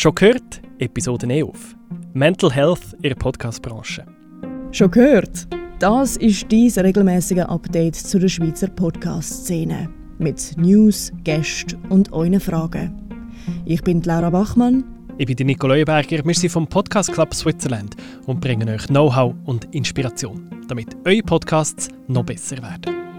Schon gehört? Episode 11. Mental Health in der Podcastbranche. Schon gehört? Das ist dein regelmäßige Update zu der Schweizer Podcast-Szene. Mit News, Gästen und euren Fragen. Ich bin Laura Bachmann. Ich bin Nico Leuenberger. Wir sind vom Podcast Club Switzerland und bringen euch Know-how und Inspiration, damit eure Podcasts noch besser werden.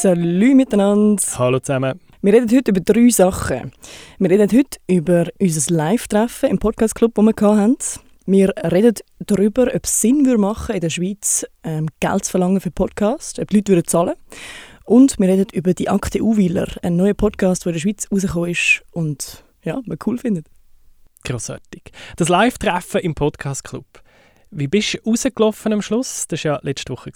Salut miteinander. Hallo zusammen. Wir reden heute über drei Sachen. Wir reden heute über unser Live-Treffen im Podcast Club, das wir hatten. Wir reden darüber, ob es Sinn würde machen in der Schweiz ähm, Geld zu verlangen für Podcasts, ob die Leute würden zahlen Und wir reden über die Akte Uweiler, ein neuer Podcast, der in der Schweiz rausgekommen ist und ja, man cool findet. Grossartig. Das Live-Treffen im Podcast Club. Wie bist du rausgelaufen am Schluss? Das war ja letzte Woche.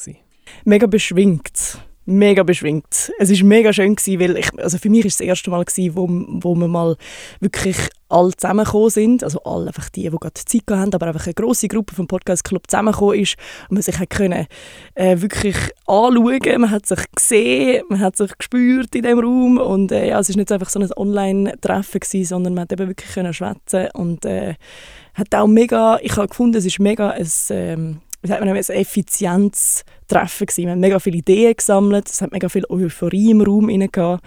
Mega beschwingt mega beschwingt. Es war mega schön, gewesen, weil ich, also für mich es das erste Mal, gewesen, wo, wo wir mal wirklich alle zusammengekommen sind. Also alle, einfach die, die gerade Zeit hatten, aber einfach eine grosse Gruppe vom Podcast Club zusammengekommen ist und man sich hat können, äh, wirklich anschauen Man hat sich gesehen, man hat sich gespürt in dem Raum und äh, ja, es war nicht einfach so ein Online-Treffen, sondern man hat eben wirklich können schwätzen und äh, hat auch mega, ich habe gefunden, es ist mega ein, ähm, wie sagt man, ein effizientes Treffen. Gewesen. Wir haben mega viele Ideen gesammelt, es hat mega viel Euphorie im Raum rein gehabt.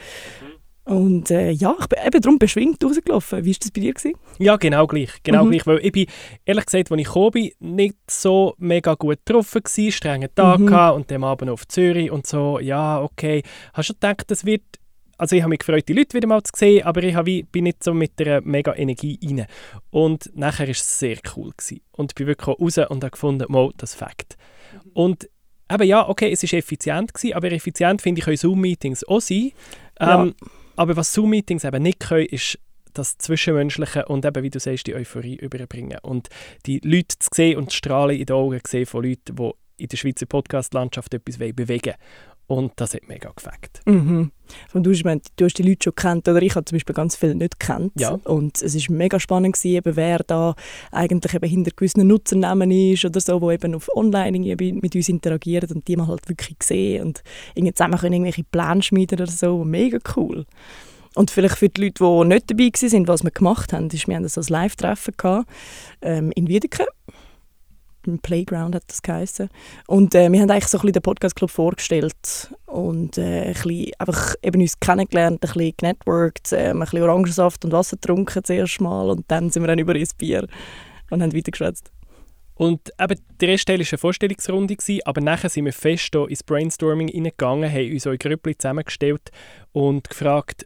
Und äh, ja, ich bin eben darum beschwingt rausgelaufen. Wie war das bei dir? Gewesen? Ja, genau gleich. Genau mhm. gleich. Weil ich bin, ehrlich gesagt, als ich gekommen bin, nicht so mega gut getroffen war, strengen Tag mhm. und dann Abend auf Zürich und so. Ja, okay. Hast du gedacht, das wird also ich habe mich gefreut, die Leute wieder mal zu sehen, aber ich habe, bin nicht so mit der mega Energie rein. Und nachher war es sehr cool. Gewesen. Und ich bin wirklich raus und habe gefunden, mal, das Fakt. Mhm. Und eben ja, okay, es war effizient, gewesen, aber effizient finde ich können Zoom-Meetings auch sein. Ja. Ähm, aber was Zoom-Meetings eben nicht können, ist das Zwischenmenschliche und eben, wie du sagst, die Euphorie überbringen. Und die Leute zu sehen und die Strahlen in den Augen zu sehen von Leuten, die in der Schweizer Podcast-Landschaft etwas bewegen wollen. Und das hat mega gefällt. Mhm. du, ich meine, du hast die Leute schon kennt oder ich habe zum Beispiel ganz viele nicht kennt. Ja. Und es ist mega spannend gewesen, eben, wer da eigentlich eben hinter gewissen Nutzernamen ist oder so, wo eben auf Online mit uns interagieren und die man halt wirklich sehen und irgendwie zusammen können irgendwelche Pläne schmieden oder so. Mega cool. Und vielleicht für die Leute, die nicht dabei waren, was wir gemacht haben, ist, wir haben so ein Live-Treffen ähm, in Wiedeke Playground hat das geheißen. Und äh, wir haben eigentlich so ein bisschen den Podcast Club vorgestellt und äh, ein bisschen einfach eben uns kennengelernt, ein bisschen genetworked, äh, ein bisschen Orangensaft und Wasser getrunken zuerst mal und dann sind wir dann über ins Bier und haben weitergeschwätzt. Und eben, der erste Teil war eine Vorstellungsrunde, aber nachher sind wir fest ins Brainstorming hineingegangen, haben uns eure Grüppli zusammengestellt und gefragt,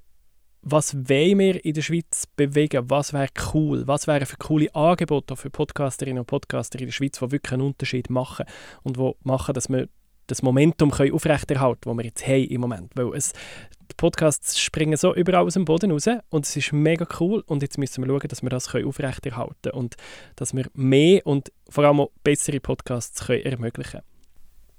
was wollen wir in der Schweiz bewegen? Was wäre cool? Was wären für coole Angebote für Podcasterinnen und Podcaster in der Schweiz, die wirklich einen Unterschied machen und die machen, dass wir das Momentum können aufrechterhalten können, das wir jetzt haben im Moment. Weil es, die Podcasts springen so überall aus dem Boden raus und es ist mega cool und jetzt müssen wir schauen, dass wir das können aufrechterhalten können und dass wir mehr und vor allem auch bessere Podcasts können ermöglichen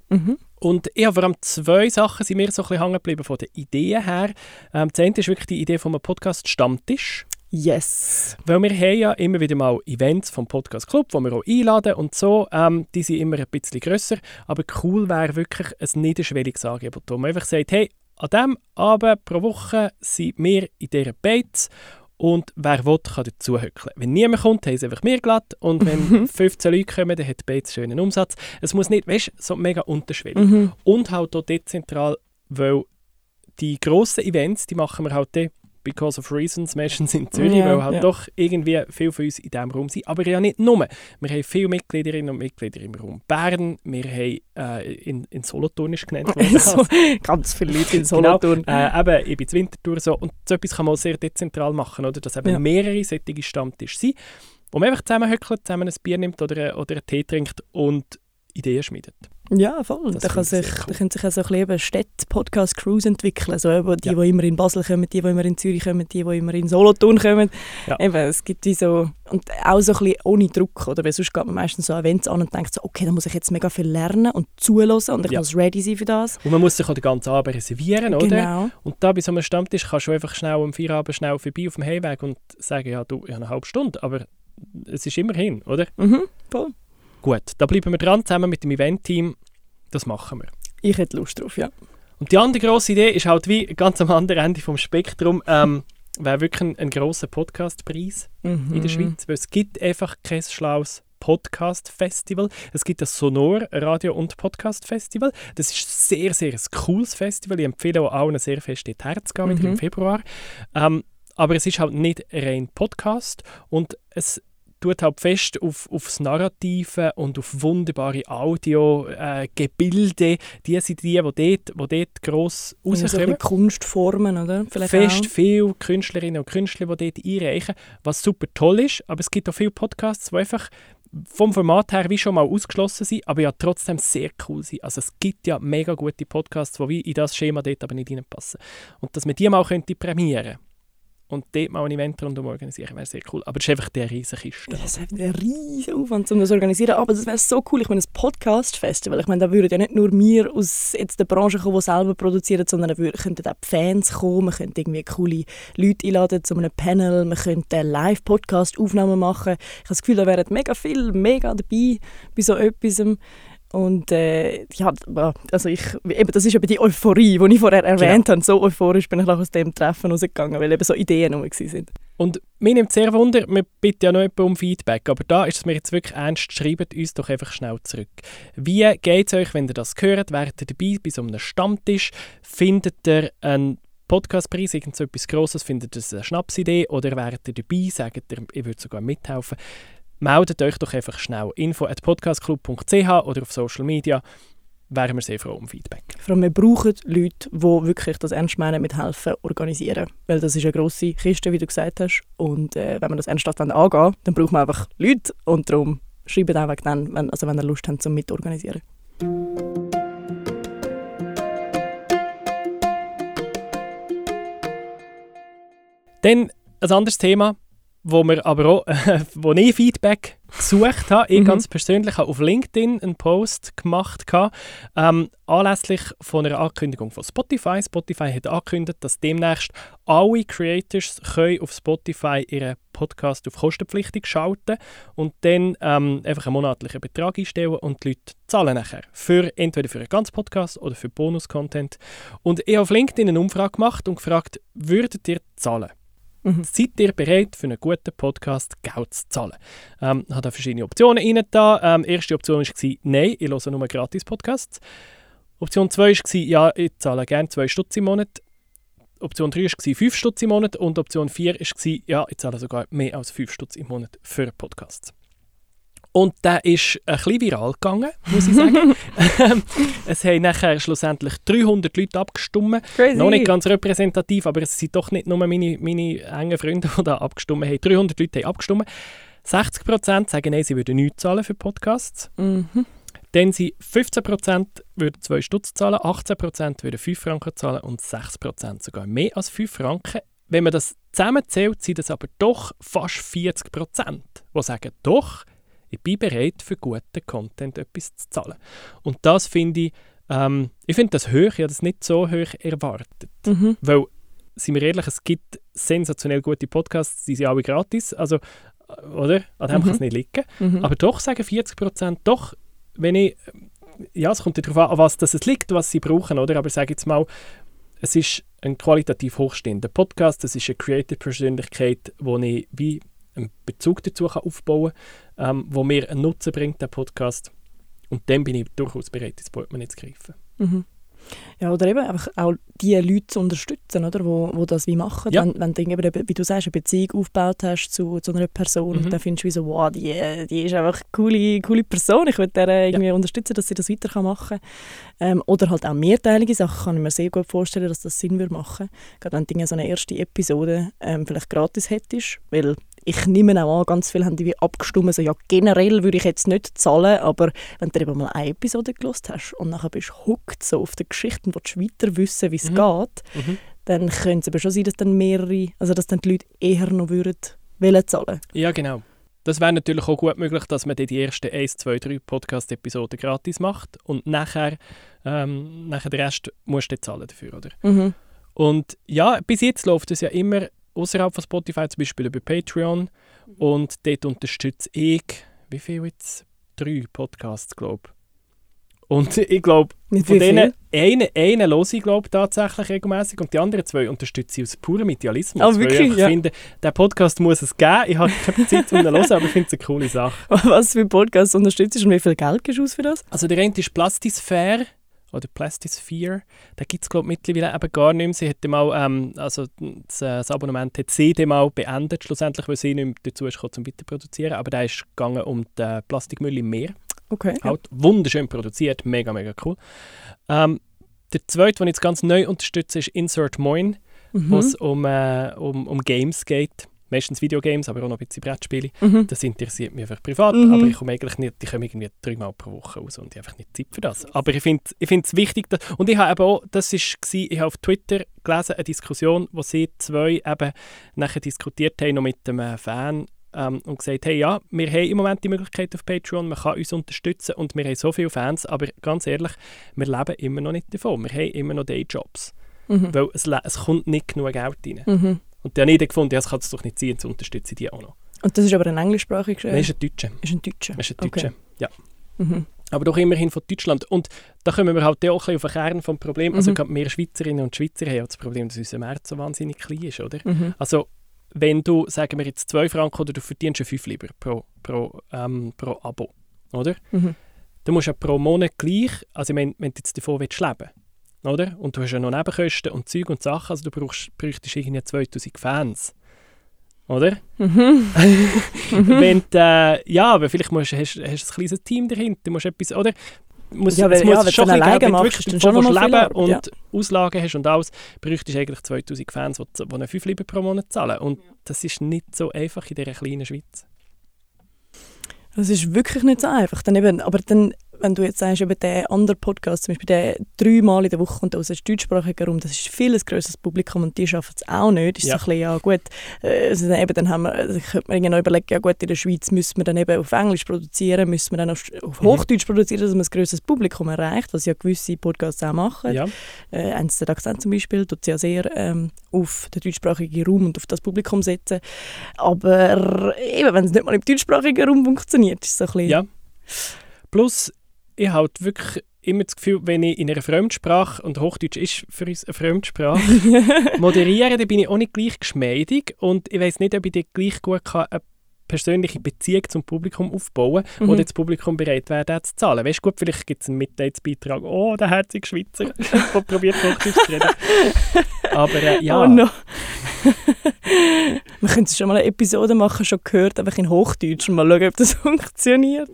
können. Mhm. Und ich habe vor allem zwei Sachen sind mir so ein bisschen hängen geblieben von den Ideen her. Ähm, das eine ist wirklich die Idee einem Podcast Stammtisch. Yes. Weil wir haben ja immer wieder mal Events vom Podcast Club, wo wir auch einladen und so. Ähm, die sind immer ein bisschen grösser, aber cool wäre wirklich ein niederschwelliges Angebot, wo man einfach sagt, hey, an diesem Abend pro Woche sind wir in dieser Beiz und wer will, kann dazu hückeln. Wenn niemand kommt, haben sie einfach mir glatt. Und wenn 15 Leute kommen, dann hat Bates schönen Umsatz. Es muss nicht, weißt so mega unterschwellig. Mhm. Und halt auch dezentral, weil die grossen Events, die machen wir halt dann because of reasons, meistens in Zürich, ja, weil halt ja. doch irgendwie viele von uns in diesem Raum sind. Aber ja nicht nur. Wir haben viele Mitgliederinnen und Mitglieder im Raum Bern, wir haben äh, in, in Solothurn ist genannt worden. so, ganz viele Leute in genau, Solothurn. Genau, äh, eben, ich bin in Winterthur so. Und so etwas kann man auch sehr dezentral machen, oder? dass eben ja. mehrere solche Stammtische sind, wo man einfach zusammenhöckelt, zusammen ein Bier nimmt oder, oder einen Tee trinkt und Ideen schmiedet. Ja, voll. da, kann sich, cool. da können sich auch so ein Städte-Podcast-Crews entwickeln. So, eben die, ja. die immer in Basel kommen, die, die immer in Zürich kommen, die, die immer in Solothurn kommen. Ja. Eben, es gibt wie so... Und auch so ein bisschen ohne Druck, oder? Weil sonst geht man meistens so Events an und denkt so, okay, da muss ich jetzt mega viel lernen und zulassen und ich ja. muss ready sein für das. Und man muss sich auch den ganzen Abend reservieren, oder? Genau. Und da bei so einem Stammtisch kannst du einfach schnell am Feierabend schnell vorbei auf dem Heimweg und sagen, ja, du, ich habe eine halbe Stunde, aber es ist immerhin, oder? Mhm, voll. Gut, da bleiben wir dran, zusammen mit dem Event-Team. Das machen wir. Ich hätte Lust drauf, ja. Und die andere grosse Idee ist halt wie ganz am anderen Ende vom Spektrum, ähm, wäre wirklich ein, ein grosser Podcastpreis Mhm. in der Schweiz, weil es gibt einfach kein schlaues Podcast-Festival. Es gibt das Sonor Radio- und Podcast-Festival. Das ist sehr, sehr ein cooles Festival. Ich empfehle auch allen sehr fest dort herzugehen, wieder Mhm. im Februar. Ähm, aber es ist halt nicht rein Podcast und es tut halt fest auf, aufs Narrative und auf wunderbare Audio-Gebilde. die sind die, die dort, die dort gross rauskommen. Kunstformen, oder? Vielleicht Fest auch. viele Künstlerinnen und Künstler, die dort einreichen, was super toll ist. Aber es gibt auch viele Podcasts, die einfach vom Format her wie schon mal ausgeschlossen sind, aber ja trotzdem sehr cool sind. Also es gibt ja mega gute Podcasts, die wie in das Schema dort aber nicht reinpassen. Und dass man die mal könnte prämieren und dort mal ein Event rundum organisieren, wäre sehr cool. Aber das ist einfach der riesige Kiste. Das ist ein riesiger Aufwand, um das zu organisieren. Aber das wäre so cool. Ich meine, ein Podcast-Festival. Ich meine, da würden ja nicht nur wir aus jetzt der Branche kommen, die selber produzieren, sondern da könnten auch die Fans kommen. Man könnte irgendwie coole Leute einladen zu einem Panel. Man könnte Live-Podcast-Aufnahmen machen. Ich habe das Gefühl, da wären mega viel, mega dabei bei so etwas. Und äh, ja, also ich, eben, das ist eben die Euphorie, die ich vorher erwähnt habe. So euphorisch bin ich nach aus dem Treffen rausgegangen, weil eben so Ideen rum waren. Und mir nimmt sehr Wunder, wir bitten ja noch jemanden um Feedback, aber da ist es mir jetzt wirklich ernst, schreibt uns doch einfach schnell zurück. Wie geht es euch, wenn ihr das hört? Wärt ihr dabei bei so einem Stammtisch? Findet ihr einen Podcastpreis, irgend so etwas Grosses, findet ihr das eine Schnapsidee oder wärt ihr dabei? Sagt ihr, ich würde sogar mithelfen. Meldet euch doch einfach schnell info at podcastclub.ch oder auf Social Media. Wären wir sehr froh um Feedback. Vor allem, wir brauchen Leute, die wirklich das ernst meinen mit helfen, organisieren. Weil das ist eine grosse Kiste, wie du gesagt hast. Und äh, wenn wir das ernsthaft angehen wollen, dann braucht man einfach Leute. Und darum schreibt einfach dann, wenn, also wenn ihr Lust habt, zum mitorganisieren. Dann ein anderes Thema, wo wir aber auch, wo ich Feedback gesucht habe. Ich Mhm. ganz persönlich habe auf LinkedIn einen Post gemacht, gehabt, ähm, anlässlich von einer Ankündigung von Spotify. Spotify hat angekündigt, dass demnächst alle Creators können auf Spotify ihren Podcast auf kostenpflichtig schalten und dann ähm, einfach einen monatlichen Betrag einstellen und die Leute zahlen nachher. Für, entweder für einen ganzen Podcast oder für Bonus-Content. Und ich habe auf LinkedIn eine Umfrage gemacht und gefragt, würdet ihr zahlen? Mhm. Seid ihr bereit, für einen guten Podcast Geld zu zahlen? Ähm, ich habe da verschiedene Optionen rein. Da. Ähm, erste Option war, nein, ich höre nur Gratis-Podcasts. Option 2 war, ja, ich zahle gerne 2 Stutz im Monat. Option 3 war 5 Stutz im Monat. Und Option 4 war, ja, ich zahle sogar mehr als 5 Stutz im Monat für Podcasts. Und der ist ein bisschen viral gegangen, muss ich sagen. Es haben nachher schlussendlich 300 Leute abgestimmt. Crazy. Noch nicht ganz repräsentativ, aber es sind doch nicht nur meine, meine engen Freunde, die da abgestimmt haben. 300 Leute haben abgestimmt. 60% sagen, nein, sie würden nichts zahlen für Podcasts. Mhm. Dann sind 15% würden 2 Stutz zahlen, 18% würden 5 Franken zahlen und 6% sogar mehr als 5 Franken. Wenn man das zusammenzählt, sind es aber doch fast 40%, die sagen, doch, ich bin bereit, für guten Content etwas zu zahlen. Und das finde ich, ähm, ich finde das hoch, ich habe das nicht so hoch erwartet. Mhm. Weil, sind wir ehrlich, es gibt sensationell gute Podcasts, die sind alle gratis, also, äh, oder? An dem Mhm. kann es nicht liegen. Mhm. Aber doch sagen 40% doch, wenn ich, ja, es kommt darauf an, an was das es liegt, was sie brauchen, oder? Aber ich sage jetzt mal, es ist ein qualitativ hochstehender Podcast, es ist eine Creative-Persönlichkeit, wo ich wie einen Bezug dazu kann aufbauen kann, ähm, wo mir einen Nutzen bringt, der Podcast. Und dann bin ich durchaus bereit, ins Portemonnaie zu greifen. Mhm. Ja, oder eben einfach auch die Leute zu unterstützen, oder, wo, wo das wie machen. Ja. Wenn, wenn du irgendwie, wie du sagst, eine Beziehung aufgebaut hast zu, zu einer Person, Mhm. dann findest du wie so, wow, die, die ist einfach eine coole, coole Person, ich will der irgendwie unterstützen, dass sie das weiter machen kann. Ähm, oder halt auch mehrteilige Sachen, kann ich mir sehr gut vorstellen, dass das Sinn würde machen. Gerade wenn du so eine erste Episode ähm, vielleicht gratis hättest, weil ich nehme auch an, ganz viele haben die abgestimmt, so, ja generell würde ich jetzt nicht zahlen, aber wenn du eben mal eine Episode gelost hast und nachher bist du hooked so auf die Geschichten, und willst weiter wissen, wie es Mhm. geht, Mhm. dann könnte es aber schon sein, dass dann mehrere, also dass dann die Leute eher noch würden wollen zahlen. Ja, genau. Das wäre natürlich auch gut möglich, dass man die ersten 1, 2, 3 Podcast-Episoden gratis macht und nachher, ähm, nachher den Rest musst du dann zahlen dafür, oder? Mhm. Und ja, bis jetzt läuft es ja immer außerhalb von Spotify, zum Beispiel über Patreon. Und dort unterstütze ich, wie viel jetzt? Drei Podcasts, glaube ich. Und ich glaube, von denen einen, einen höre ich glaube tatsächlich regelmäßig und die anderen zwei unterstütze ich aus purem Idealismus. Weil wirklich? Ich Ja. finde, der Podcast muss es geben. Ich habe keine Zeit, um ihn zu hören, aber ich finde es eine coole Sache. Was für Podcasts unterstützt du und wie viel Geld gibst du aus für das? Also der eine ist Plastisphere oder Plastisphere. Da gibt es glaube mittlerweile eben gar nicht mehr. Sie hätte mal, ähm, also das, äh, das Abonnement hat sie mal beendet, schlussendlich, weil sie nicht mehr dazu ist gekommen, zum weiterproduzieren. Aber da ist gegangen um den Plastikmüll im Meer. Okay. Halt wunderschön produziert, mega, mega cool. Ähm, der zweite, den ich jetzt ganz neu unterstütze, ist Insert Moin, wo es Mhm. um, äh, um, um Games geht. Meistens Videogames, aber auch noch ein bisschen Brettspiele. Mhm. Das interessiert mich einfach privat, Mhm. aber ich komme eigentlich nicht, ich komme irgendwie dreimal pro Woche raus und ich habe einfach nicht Zeit für das. Aber ich finde ich es wichtig, dass, und ich habe eben auch, das ist, gsi- ich habe auf Twitter gelesen, eine Diskussion, wo sie zwei eben nachher diskutiert haben, noch mit einem äh, Fan ähm, und gesagt hey ja, wir haben im Moment die Möglichkeit auf Patreon, man kann uns unterstützen und wir haben so viele Fans, aber ganz ehrlich, wir leben immer noch nicht davon, wir haben immer noch Dayjobs, Mhm. weil es, es kommt nicht genug Geld rein. Mhm. Und dann habe ich gefunden, ja, das kann es doch nicht sein, jetzt unterstütze ich die auch noch. Und das ist aber ein englischsprachiger? Nein, ist ein Deutscher. ist ein Deutscher. Ist ein Deutscher. Ja. Mhm. Aber doch immerhin von Deutschland. Und da kommen wir halt auch ein auf den Kern des Problems. Also Mhm. gerade wir Schweizerinnen und Schweizer haben das Problem, dass unser Markt so wahnsinnig klein ist, oder? Mhm. Also wenn du, sagen wir jetzt 2 Franken oder du verdienst ja 5 lieber pro, pro, ähm, pro Abo, oder? Mhm. Du musst ja pro Monat gleich, also ich meine, wenn du jetzt davon willst leben oder? Und du hast ja noch Nebenkosten und Zeug und Sachen, also du brauchst, bräuchtest irgendwie 2000 Fans, oder? Mhm. wenn du, äh, ja, aber vielleicht musst, hast, hast du ein kleines Team dahinter, du musst etwas, oder? Muss, Ja, muss ja, wenn schon du ein bisschen alleine geben, du machst, davon schon noch leben Arbeit, und Auslagen hast und alles, bräuchtest du eigentlich 2000 Fans, die, die einen 5 lieber pro Monat zahlen. Und das ist nicht so einfach in dieser kleinen Schweiz. Das ist wirklich nicht so einfach. Dann eben, aber dann, wenn du jetzt sagst, eben der andere Podcast, zum Beispiel der dreimal in der Woche kommt aus einem deutschsprachigen Raum, das ist viel ein grösseres Publikum und die schaffen es auch nicht. Ist Ja. so ein bisschen, ja gut, äh, also dann, eben, dann haben wir, also könnte man irgendwie überlegen, ja gut, in der Schweiz müssen wir dann eben auf Englisch produzieren, müssen wir dann auf, auf Mhm. Hochdeutsch produzieren, dass man ein grösseres Publikum erreicht, was ja gewisse Podcasts auch machen. Ja. äh, eins der Akzent zum Beispiel, tut ja sehr ähm, auf den deutschsprachigen Raum und auf das Publikum setzen. Aber eben, wenn es nicht mal im deutschsprachigen Raum funktioniert, ist es so ein bisschen... Ja. Plus, ich habe halt wirklich immer das Gefühl, wenn ich in einer Fremdsprache, und Hochdeutsch ist für uns eine Fremdsprache, moderiere, dann bin ich auch nicht gleich geschmeidig und ich weiß nicht, ob ich dann gleich gut kann, eine persönliche Beziehung zum Publikum aufbauen kann, Mhm. oder das Publikum bereit wäre, das zu zahlen. Weißt du, gut, vielleicht gibt es einen Mitleidsbeitrag, oh, der herzige Schweizer, der probiert Hochdeutsch zu reden. Aber äh, ja, Oh no. Wir können schon mal eine Episode machen, schon gehört, einfach in Hochdeutsch und mal schauen, ob das funktioniert.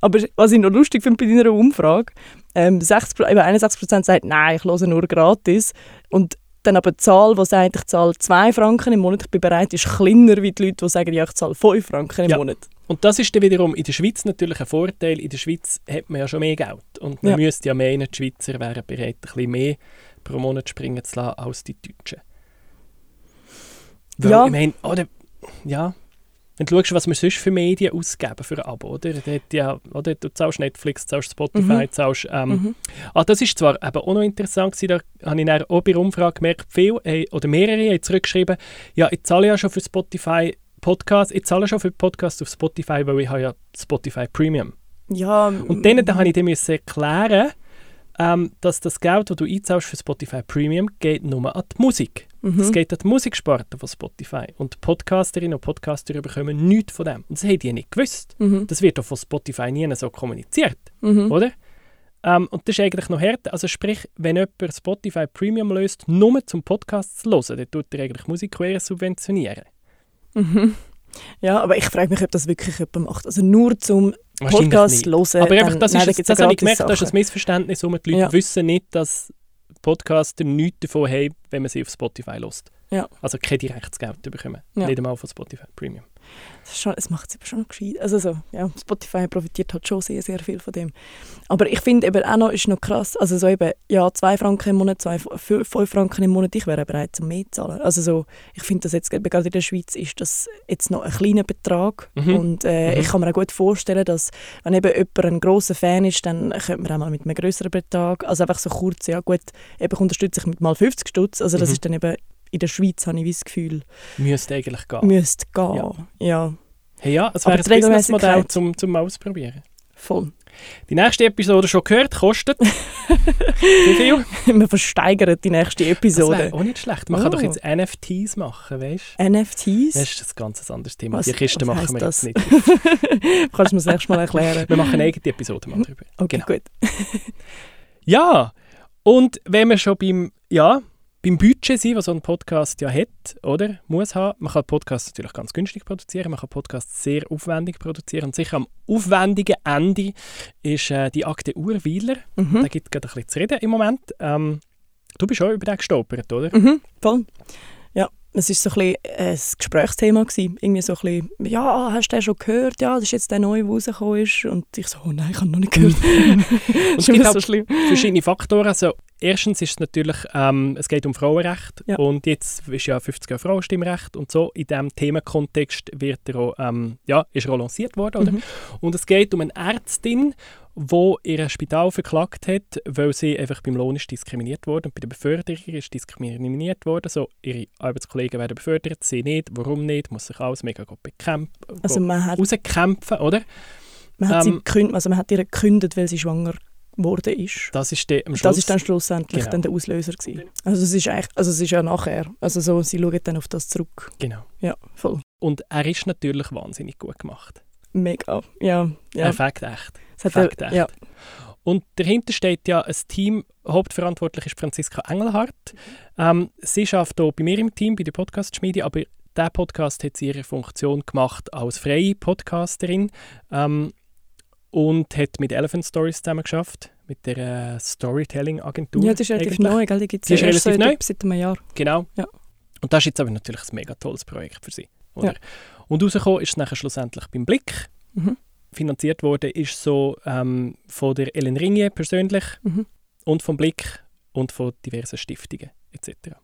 Aber was ich noch lustig finde bei deiner Umfrage, ähm, 60, Pro- eben 61% sagt, nein, ich höre nur gratis. Und dann aber die Zahl, die sagt, ich zahle 2 Franken im Monat, ich bin bereit, ist kleiner wie die Leute, die sagen, ja, ich zahle 5 Franken im Ja. Monat. Und das ist dann wiederum in der Schweiz natürlich ein Vorteil. In der Schweiz hat man ja schon mehr Geld. Und man Ja. müsste ja meinen, die Schweizer wären bereit, ein bisschen mehr pro Monat springen zu lassen als die Deutschen. Weil, Ja. ich meine, oder, ja, wenn du schaust, was wir sonst für Medien ausgeben für ein Abo, oder? Da Ja, oder? Du zahlst Netflix, zahlst Spotify, Mhm. zahlst... Ähm, Mhm. Ah, das ist zwar eben auch noch interessant gewesen, da habe ich dann auch bei der Umfrage gemerkt, viele äh, oder mehrere haben zurückgeschrieben, ja, ich zahle ja schon für Spotify Podcast, ich zahle schon für Podcasts auf Spotify, weil ich habe ja Spotify Premium. Ja, Und denen dann habe ich müssen erklären, ähm, dass das Geld, das du einzahlst für Spotify Premium, geht nur an die Musik. Mhm. Es geht an die Musiksparte von Spotify. Und Podcasterinnen und Podcaster bekommen nichts von dem. Und das haben die nicht gewusst. Mhm. Das wird doch von Spotify nie so kommuniziert Mhm. oder? Ähm, und das ist eigentlich noch härter. Also sprich, wenn jemand Spotify Premium löst, nur zum Podcast zu hören, dann tut er eigentlich Musik eher subventionieren. Mhm. Ja, aber ich frage mich, ob das wirklich jemand macht. Also nur zum Podcast nicht. hören. Aber einfach, dann- das, nein, ist, gibt's das ja habe ich gemerkt, das ist ein Sachen. Missverständnis. Und die Leute Ja. wissen nicht, dass Podcaster nichts davon haben, wenn man sie auf Spotify lässt. Ja. Also kein direktes Geld bekommen. Ja. Nicht einmal von Spotify Premium. Das schon, es macht es aber schon gescheit. Also so, ja, Spotify profitiert halt schon sehr, sehr viel von dem. Aber ich finde eben auch noch, ist noch krass, also so eben, ja, 2 Franken im Monat, 5 Franken im Monat, ich wäre bereit, zum mehr zu zahlen. Also so, ich finde, dass jetzt gerade in der Schweiz ist das jetzt noch ein kleiner Betrag Mhm. und äh, Mhm. ich kann mir auch gut vorstellen, dass wenn eben jemand ein grosser Fan ist, dann könnte man auch mal mit einem größeren Betrag, also einfach so kurz, ja gut, eben ich unterstütze ich mit mal 50 Stutz, also das Mhm. ist dann eben, in der Schweiz habe ich das Gefühl, Müsste eigentlich gehen. müsste gehen. Ja. ja. Hey, ja, es wäre ein Businessmodell zum, zum Ausprobieren. Voll. Die nächste Episode schon gehört, kostet wie viel? Wir versteigern die nächste Das Episode. wäre auch nicht schlecht. Man kann Oh. doch jetzt NFTs machen, weißt du? NFTs? Das ist ein ganz anderes Thema. Was- die Kiste was machen wir heisst jetzt das? nicht. Kannst du mir das nächste Mal erklären? Wir machen eine eigene Episode mal drüber. Okay, Genau. gut. Ja, und wenn wir schon beim, ja, beim Budget sind, was so ein Podcast ja hat, oder? Muss haben. Man kann Podcasts natürlich ganz günstig produzieren, man kann Podcasts sehr aufwendig produzieren. Und sicher am aufwendigen Ende ist äh, die Akte Urweiler. Mhm. Da gibt es gerade ein bisschen zu reden im Moment. Ähm, du bist auch über den gestolpert, oder? Mhm, voll. Ja, es war so ein, bisschen ein Gesprächsthema. Gewesen. Irgendwie so ein bisschen, ja, hast du den schon gehört? Ja, das ist jetzt der neue, der rausgekommen ist. Und ich so, oh nein, ich habe noch nicht gehört. Und es gibt so halt schlimm. verschiedene Faktoren. Also, erstens ist es natürlich, ähm, es geht um Frauenrecht Ja. und jetzt ist ja 50 Jahre Frauenstimmrecht und so. In diesem Themenkontext wird er auch, ähm, ja, ist er auch lanciert worden. Oder? Mhm. Und es geht um eine Ärztin, die ihr Spital verklagt hat, weil sie einfach beim Lohn ist diskriminiert wurde und bei der Beförderung ist diskriminiert worden. So, ihre Arbeitskollegen werden befördert, sie nicht. Warum nicht? Muss sich alles mega gut bekämpfen, Also man hat, rauskämpfen, oder? man, hat sie ähm, gekündigt, also man hat ihr gekündigt, weil sie schwanger geworden ist. Das ist der, am Schluss. Das ist dann schlussendlich Genau. dann der Auslöser gewesen. Also es ist eigentlich, also es ist ja nachher. Also so, sie schauen dann auf das zurück. Genau. Ja, voll. Und er ist natürlich wahnsinnig gut gemacht. Mega. Ja, ja. Perfekt, echt. Es hat Fakt, er- echt. ja. Und dahinter steht ja ein Team, hauptverantwortlich ist Franziska Engelhardt. Ähm, sie arbeitet hier bei mir im Team, bei der Podcast-Schmiede, aber dieser Podcast hat sie ihre Funktion gemacht als freie Podcasterin ähm, und hat mit Elephant Stories zusammen geschafft, mit der äh, Storytelling-Agentur. ja, das ist relativ eigentlich. neu, gell? Die gibt es erst relativ seit, neu? seit einem Jahr. Genau. Ja. Und das ist jetzt aber natürlich ein mega tolles Projekt für sie. Oder? Ja. Und rausgekommen ist es nachher schlussendlich beim Blick. Mhm. Finanziert wurde ist so ähm, von der Ellen Ringier persönlich Mhm. und vom Blick und von diversen Stiftungen etc.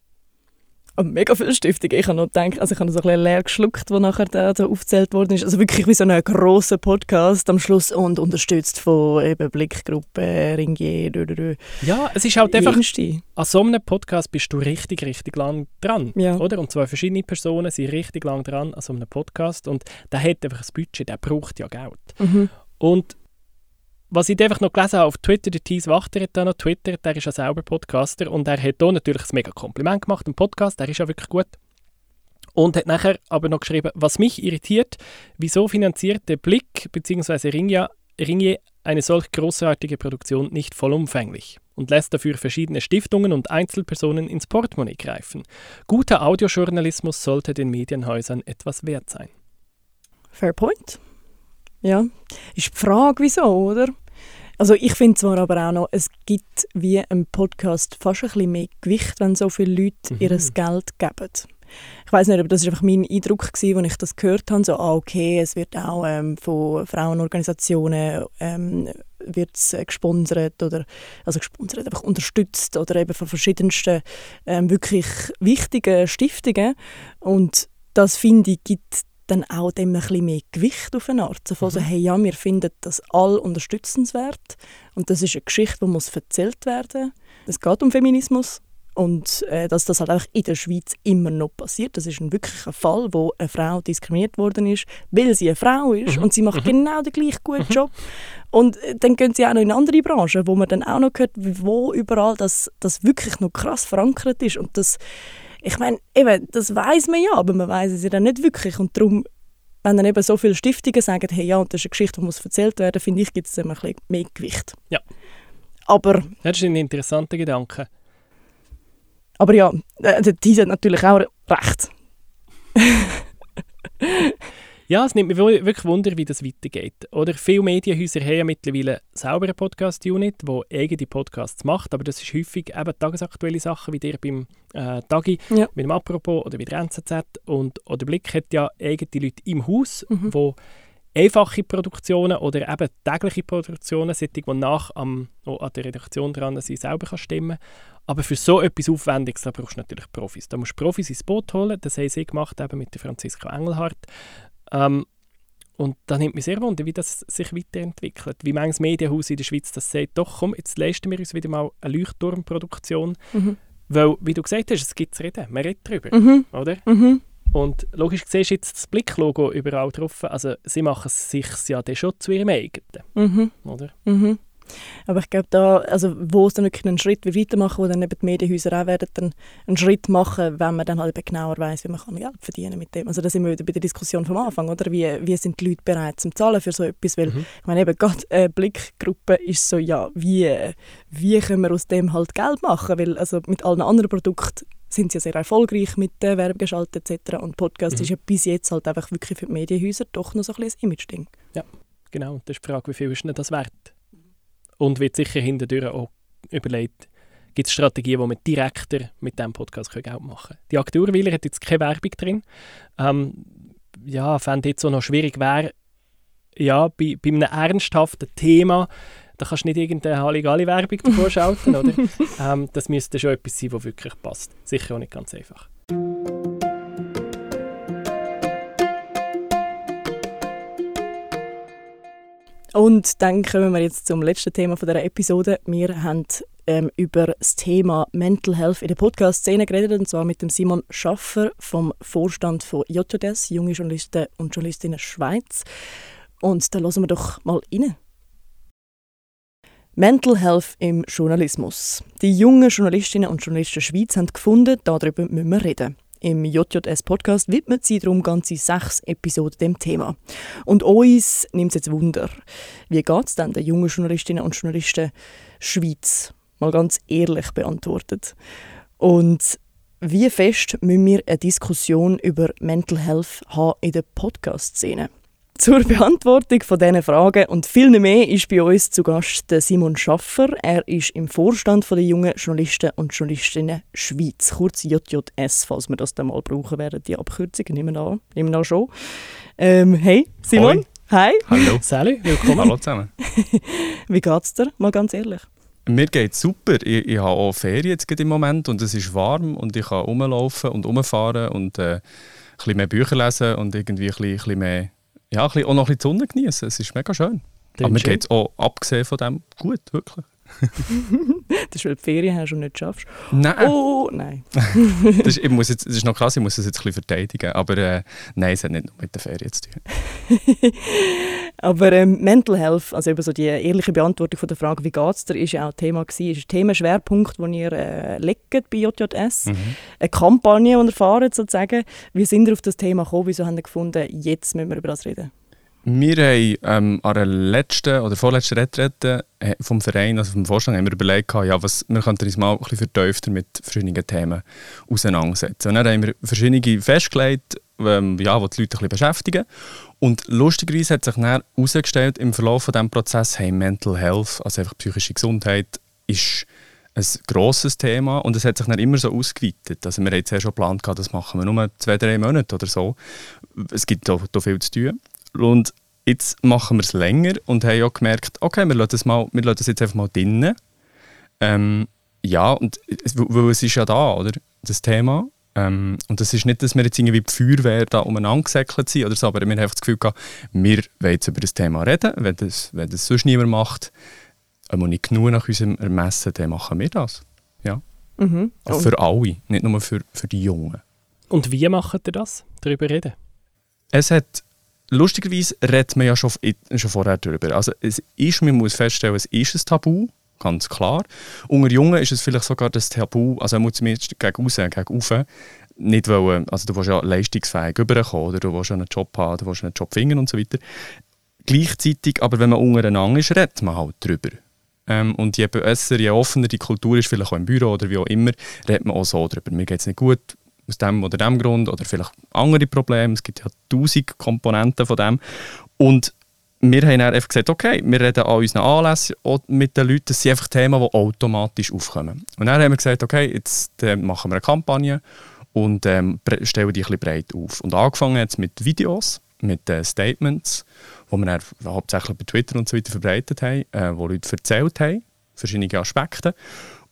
Mega viele Stiftungen. Ich habe noch gedacht, also ich habe so ein bisschen leer geschluckt, wo nachher da so aufgezählt worden ist. Also wirklich wie so ein grosser Podcast am Schluss und unterstützt von eben Blickgruppe, Ringier, dö, dö, dö. Ja, es ist halt einfach, Jenste. an so einem Podcast bist du richtig, richtig lang dran. Ja. Oder? Und zwei verschiedene Personen sind richtig lang dran an so einem Podcast und der hat einfach ein Budget, der braucht ja Geld. Mhm. Und was ich einfach noch gelesen habe auf Twitter, der Thies Wachter hat da noch twittert, der ist ja selber Podcaster und er hat da natürlich ein mega Kompliment gemacht im Podcast, der ist ja wirklich gut. Und hat nachher aber noch geschrieben, was mich irritiert, wieso finanziert der Blick bzw. Ringier, Ringier eine solch großartige Produktion nicht vollumfänglich und lässt dafür verschiedene Stiftungen und Einzelpersonen ins Portemonnaie greifen. Guter Audiojournalismus sollte den Medienhäusern etwas wert sein. Fair point. Ja. Ist die Frage, wieso, oder? Also ich finde zwar aber auch noch, es gibt wie im Podcast fast ein bisschen mehr Gewicht, wenn so viele Leute Mhm. ihr Geld geben. Ich weiß nicht, aber das ist einfach mein Eindruck gewesen, als ich das gehört habe. So, ah, okay, es wird auch ähm, von Frauenorganisationen ähm, wird's, äh, gesponsert oder also gesponsert, einfach unterstützt oder eben von verschiedensten ähm, wirklich wichtigen Stiftungen. Und das finde ich gibt dann auch dem ein bisschen mehr Gewicht auf eine Art. So, von so, hey, ja, wir finden das all unterstützenswert und das ist eine Geschichte, die muss erzählt werden. Es geht um Feminismus und äh, dass das halt auch in der Schweiz immer noch passiert. Das ist ein wirklicher Fall, wo eine Frau diskriminiert worden ist, weil sie eine Frau ist Mhm. und sie macht Mhm. genau den gleichen guten Job. Und äh, dann gehen sie auch noch in andere Branchen, wo man dann auch noch hört, wo überall das, das wirklich noch krass verankert ist und das ich meine, eben, das weiß man ja, aber man weiß es ja dann nicht wirklich. Und darum, wenn dann eben so viele Stiftungen sagen, hey, ja, und das ist eine Geschichte, die muss erzählt werden, finde ich, gibt es immer ein bisschen mehr Gewicht. Ja. Aber, Das ist ein interessanter Gedanke. aber ja, äh, Tease hat natürlich auch recht. Ja, es nimmt mich wirklich Wunder, wie das weitergeht. Oder viele Medienhäuser haben ja mittlerweile selber eine Podcast-Unit, die eigene Podcasts macht, aber das ist häufig eben tagesaktuelle Sachen, wie dir beim äh, Tagi, Ja. mit dem Apropos oder bei der NZZ. Und der Blick hat ja eigene Leute im Haus, Mhm. die einfache Produktionen oder eben tägliche Produktionen, solche, die nach am, an der Redaktion dran sind, selber kann stimmen Aber für so etwas Aufwendiges, da brauchst du natürlich Profis. Da musst du Profis ins Boot holen. Das haben sie gemacht, eben mit der Franziska Engelhardt. Ähm, und da nimmt mich sehr wunder, wie das sich weiterentwickelt. Wie manches Medienhaus in der Schweiz das sagt, doch komm, jetzt leisten wir uns wieder mal eine Leuchtturmproduktion. Mhm. Weil, wie du gesagt hast, es gibt zu reden, man redet darüber, Mhm. oder? Mhm. Und logisch siehst du jetzt das Blick-Logo überall drauf. Also sie machen es sich ja dann schon zu ihrem eigenen, Mhm. oder? Aber ich glaube, da, also wo es dann wirklich einen Schritt weitermachen, wo dann eben die Medienhäuser auch werden dann einen Schritt machen, wenn man dann halt eben genauer weiß, wie man kann Geld verdienen mit dem. Also da sind wir wieder bei der Diskussion vom Anfang, oder? Wie, wie sind die Leute bereit zum Zahlen für so etwas? Weil Mhm. ich meine eben gerade eine Blickgruppe ist so, ja, wie, wie können wir aus dem halt Geld machen? Weil also mit allen anderen Produkten sind sie ja sehr erfolgreich mit äh, Werbegeschalten etc. Und Podcast Mhm. ist ja bis jetzt halt einfach wirklich für die Medienhäuser doch noch so ein bisschen ein Image-Ding. Genau, und das ist die Frage, wie viel ist denn das wert? Und wird sicher hinterdurch auch überlegt, gibt es Strategien, wo man direkter mit diesem Podcast Geld machen kann. Die Akturweiler hat jetzt keine Werbung drin. Ähm, ja, fände jetzt auch noch schwierig wäre, ja, bei, bei einem ernsthaften Thema, da kannst du nicht irgendeine Halligalli-Werbung davor schalten, oder? Ähm, das müsste schon etwas sein, was wirklich passt. Sicher auch nicht ganz einfach. Und dann kommen wir jetzt zum letzten Thema dieser Episode. Wir haben ähm, über das Thema Mental Health in der Podcast-Szene geredet, und zwar mit dem Simon Schaffer vom Vorstand von JJS, Junge Journalisten und Journalistinnen Schweiz. Und da hören wir doch mal rein. Mental Health im Journalismus. Die jungen Journalistinnen und Journalisten Schweiz haben gefunden, darüber müssen wir reden. Im JJS-Podcast widmet sie darum ganze sechs Episoden dem Thema. Und uns nimmt es jetzt Wunder. Wie geht es denn den jungen Journalistinnen und Journalisten Schweiz? Mal ganz ehrlich beantwortet. Und wie fest müssen wir eine Diskussion über Mental Health haben in der Podcast-Szene? Zur Beantwortung von diesen Fragen und viel mehr ist bei uns zu Gast der Simon Schaffer. Er ist im Vorstand von der jungen Journalisten und Journalistinnen Schweiz, kurz JJS, falls wir das dann mal brauchen werden, die Abkürzung, nehmen wir an, nehmen wir an schon. Ähm, hey, Simon. Hi. Hallo. Sally, willkommen. Hallo zusammen. Wie geht's dir? Mal ganz ehrlich. Mir geht es super. Ich, ich habe auch Ferien jetzt gerade im Moment und es ist warm und ich kann rumlaufen und rumfahren und äh, ein bisschen mehr Bücher lesen und irgendwie ein bisschen, ein bisschen mehr, ja, ein bisschen, auch noch ein bisschen die Sonne genießen. Es ist mega schön. Aber mir geht es auch, abgesehen von dem, gut, wirklich. Das ist, weil du die Ferien hast und nicht schaffst. Nein, Oh, nein. das, ist, ich muss jetzt, das ist noch krass, ich muss das jetzt ein bisschen verteidigen. Aber äh, nein, es hat nicht nur mit der Ferien zu tun. Aber ähm, Mental Health, also eben so die ehrliche Beantwortung von der Frage, wie geht es dir, ist ja auch Thema gewesen. Ist ein Themenschwerpunkt, den ihr äh, legt bei JJS. Mhm. Eine Kampagne, die ihr fahrt, sozusagen. Wie sind ihr auf das Thema gekommen? Wieso haben ihr gefunden, jetzt müssen wir über das reden? Wir haben ähm, an der letzten oder vorletzten Retrette äh, vom Verein, also vom Vorstand, haben wir überlegt, ja, was, wir könnten uns mal ein bisschen vertiefter mit verschiedenen Themen auseinandersetzen. Und dann haben wir verschiedene festgelegt, ähm, ja, die die Leute ein bisschen beschäftigen. Und lustigerweise hat sich dann herausgestellt, im Verlauf von diesem Prozess, hey, Mental Health, also einfach psychische Gesundheit, ist ein grosses Thema und es hat sich dann immer so ausgeweitet. Also wir haben zuerst schon geplant, das machen wir nur zwei, drei Monate oder so. Es gibt da viel zu tun. Und jetzt machen wir es länger und haben auch gemerkt, okay, wir lassen das, mal, wir lassen das jetzt einfach mal drinnen. Ähm, ja, und es, weil es ist ja da, oder? Das Thema. Ähm, und das ist nicht, dass wir jetzt irgendwie die Feuerwehr da umeinander gesäckelt sind oder so, aber wir haben einfach das Gefühl gehabt, wir wollen jetzt über das Thema reden. Wenn das, wenn das sonst niemand macht, aber nicht genug nach unserem Ermessen, dann machen wir das. Ja. Mhm. Also für alle, nicht nur für, für die Jungen. Und wie macht ihr das? Darüber reden? Es hat, lustigerweise redet man ja schon, schon vorher darüber. Also es ist, man muss feststellen, es ist ein Tabu, ganz klar. Unter Jungen ist es vielleicht sogar das Tabu, also man muss zumindest gegen raus, gegen rauf, nicht wollen, also du willst ja leistungsfähig rüberkommen oder du willst einen Job haben, du willst einen Job finden und so weiter. Gleichzeitig, aber wenn man untereinander ist, redet man halt drüber. Ähm, und je besser, je offener die Kultur ist, vielleicht auch im Büro oder wie auch immer, redet man auch so drüber. Mir geht es nicht gut, aus dem oder dem Grund oder vielleicht andere Probleme. Es gibt ja tausend Komponenten von dem. Und wir haben dann einfach gesagt, okay, wir reden an unseren Anlässen mit den Leuten, das sind einfach Themen, die automatisch aufkommen. Und dann haben wir gesagt, okay, jetzt äh, machen wir eine Kampagne und ähm, stellen die ein bisschen breit auf. Und angefangen jetzt mit Videos, mit äh, Statements, die wir dann hauptsächlich bei Twitter und so weiter verbreitet haben, äh, wo Leute erzählt haben, verschiedene Aspekte.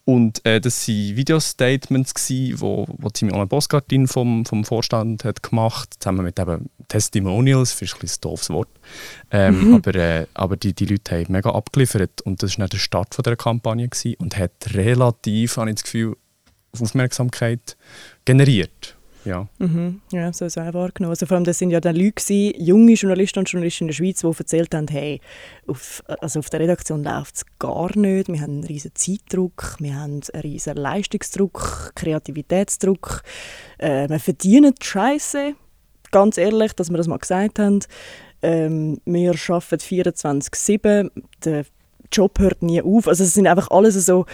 Und äh, das waren Video-Statements, die wo, wo Simone Bosgartin vom, vom Vorstand hat gemacht zusammen mit eben Testimonials, das ist ein bisschen ein doofes Wort. Ähm, Aber, äh, aber die, die Leute haben mega abgeliefert und das war dann der Start von der Kampagne gewesen und hat relativ, habe ich das Gefühl, Aufmerksamkeit generiert. Ja. Mhm. Ja, so ist es auch wahrgenommen. Also vor allem, das sind ja dann Leute gewesen, junge Journalisten und Journalisten in der Schweiz, die erzählt haben, hey, auf, also auf der Redaktion läuft es gar nicht, wir haben einen riesen Zeitdruck, wir haben einen riesen Leistungsdruck, Kreativitätsdruck, äh, wir verdienen die Scheiße, ganz ehrlich, dass wir das mal gesagt haben. Ähm, wir arbeiten 24-7, der Job hört nie auf. Also es sind einfach alles so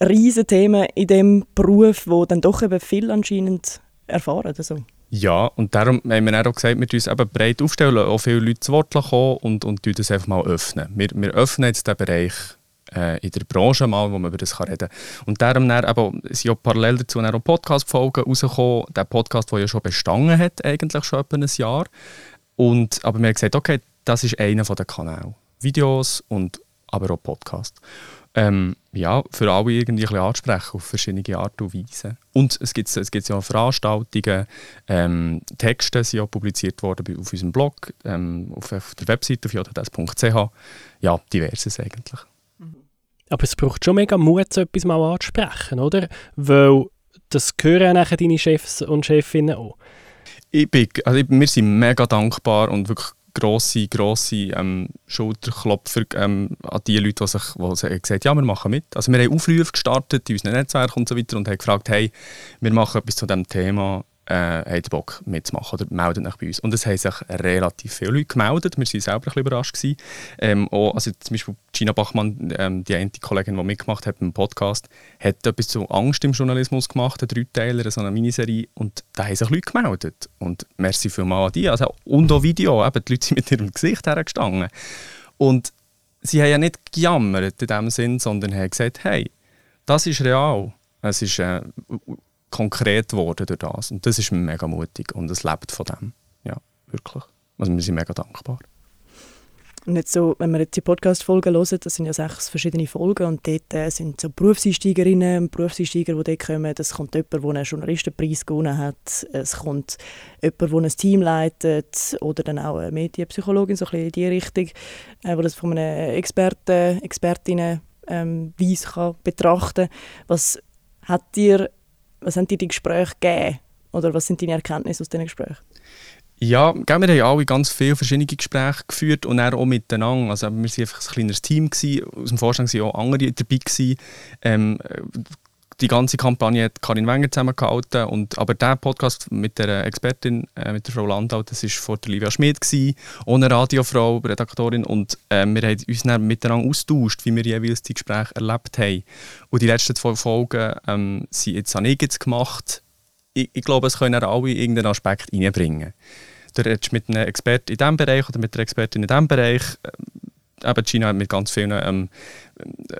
riesige Themen in dem Beruf, wo dann doch eben viel anscheinend erfahren. Also. Ja, und darum haben wir auch gesagt, wir uns eben breit aufstellen, auch viele Leute zu Wort kommen und, und das einfach mal öffnen. Wir, wir öffnen jetzt den Bereich äh, in der Branche mal, wo man über das reden kann. Und darum dann eben, sind ja parallel dazu auch Podcast-Folgen rausgekommen, der Podcast, der ja schon bestanden hat, eigentlich schon etwa ein Jahr. Und, aber wir haben gesagt, okay, das ist einer der Kanäle. Videos und aber auch Podcast ähm, ja, für alle irgendwie ein ansprechen auf verschiedene Art und Weise. Und es gibt, es gibt ja auch Veranstaltungen, ähm, Texte sind auch publiziert worden auf unserem Blog, ähm, auf, auf, der Webseite auf jds.ch. Ja, diverses eigentlich. Aber es braucht schon mega Mut, so etwas mal anzusprechen, oder? Weil das gehören nachher deine Chefs und Chefinnen auch. Ich bin, also wir sind mega dankbar und wirklich grosse, grosse ähm, Schulterklopfer ähm, an die Leute, die, sich, die gesagt haben, ja, wir machen mit. Also wir haben Aufrufe gestartet in unseren Netzwerken und so weiter und haben gefragt, hey, wir machen etwas zu diesem Thema, äh, habt Bock mitzumachen oder meldet euch bei uns. Und es haben sich relativ viele Leute gemeldet. Wir waren selber ein bisschen überrascht. Gewesen. Ähm, auch, also zum Beispiel Gina Bachmann, ähm, die eine Kollegin, die mitgemacht hat im Podcast, hat etwas zu Angst im Journalismus gemacht, ein Dreiteiler, so eine Miniserie. Und da haben sich Leute gemeldet. Und merci vielmals an die. Also, und auch Video, eben, die Leute sind mit ihrem Gesicht hergestanden. Und sie haben ja nicht gejammert in dem Sinn, sondern haben gesagt, hey, das ist real. Es ist äh, konkret geworden durch das. Und das ist mega mutig und es lebt von dem. Ja, wirklich. Also wir sind mega dankbar. Und jetzt so, wenn wir jetzt die Podcast-Folgen hören, das sind ja sechs verschiedene Folgen und dort äh, sind so Berufseinsteigerinnen und Berufseinsteiger, die dort kommen. Es kommt jemand, der einen Journalistenpreis gewonnen hat. Es kommt jemand, der ein Team leitet oder dann auch eine Medienpsychologin, so ein bisschen in die Richtung, äh, die das von einem Experten, Expertinnen ähm, kann betrachten Was hat dir was haben dir die Gespräche gegeben? Oder was sind deine Erkenntnisse aus diesen Gesprächen? Ja, wir haben alle ganz viele verschiedene Gespräche geführt und auch miteinander. Also wir waren einfach ein kleines Team. Gewesen. Aus dem Vorstand waren auch andere dabei. Gewesen. Ähm, die ganze Kampagne hat Karin Wenger zusammengehalten. Und, aber der Podcast mit der Expertin, äh, mit der Frau Landau, das war vor der Livia Schmidt, ohne Radiofrau, Redaktorin. Und äh, wir haben uns dann miteinander austauscht, wie wir jeweils die Gespräche erlebt haben. Und die letzten zwei Folgen ähm, sind jetzt an ich jetzt gemacht. Ich, ich glaube, es können alle irgendeinen Aspekt reinbringen. Du redest mit einem Experten in diesem Bereich oder mit einer Expertin in diesem Bereich. Ähm, eben China mit ganz vielen ähm,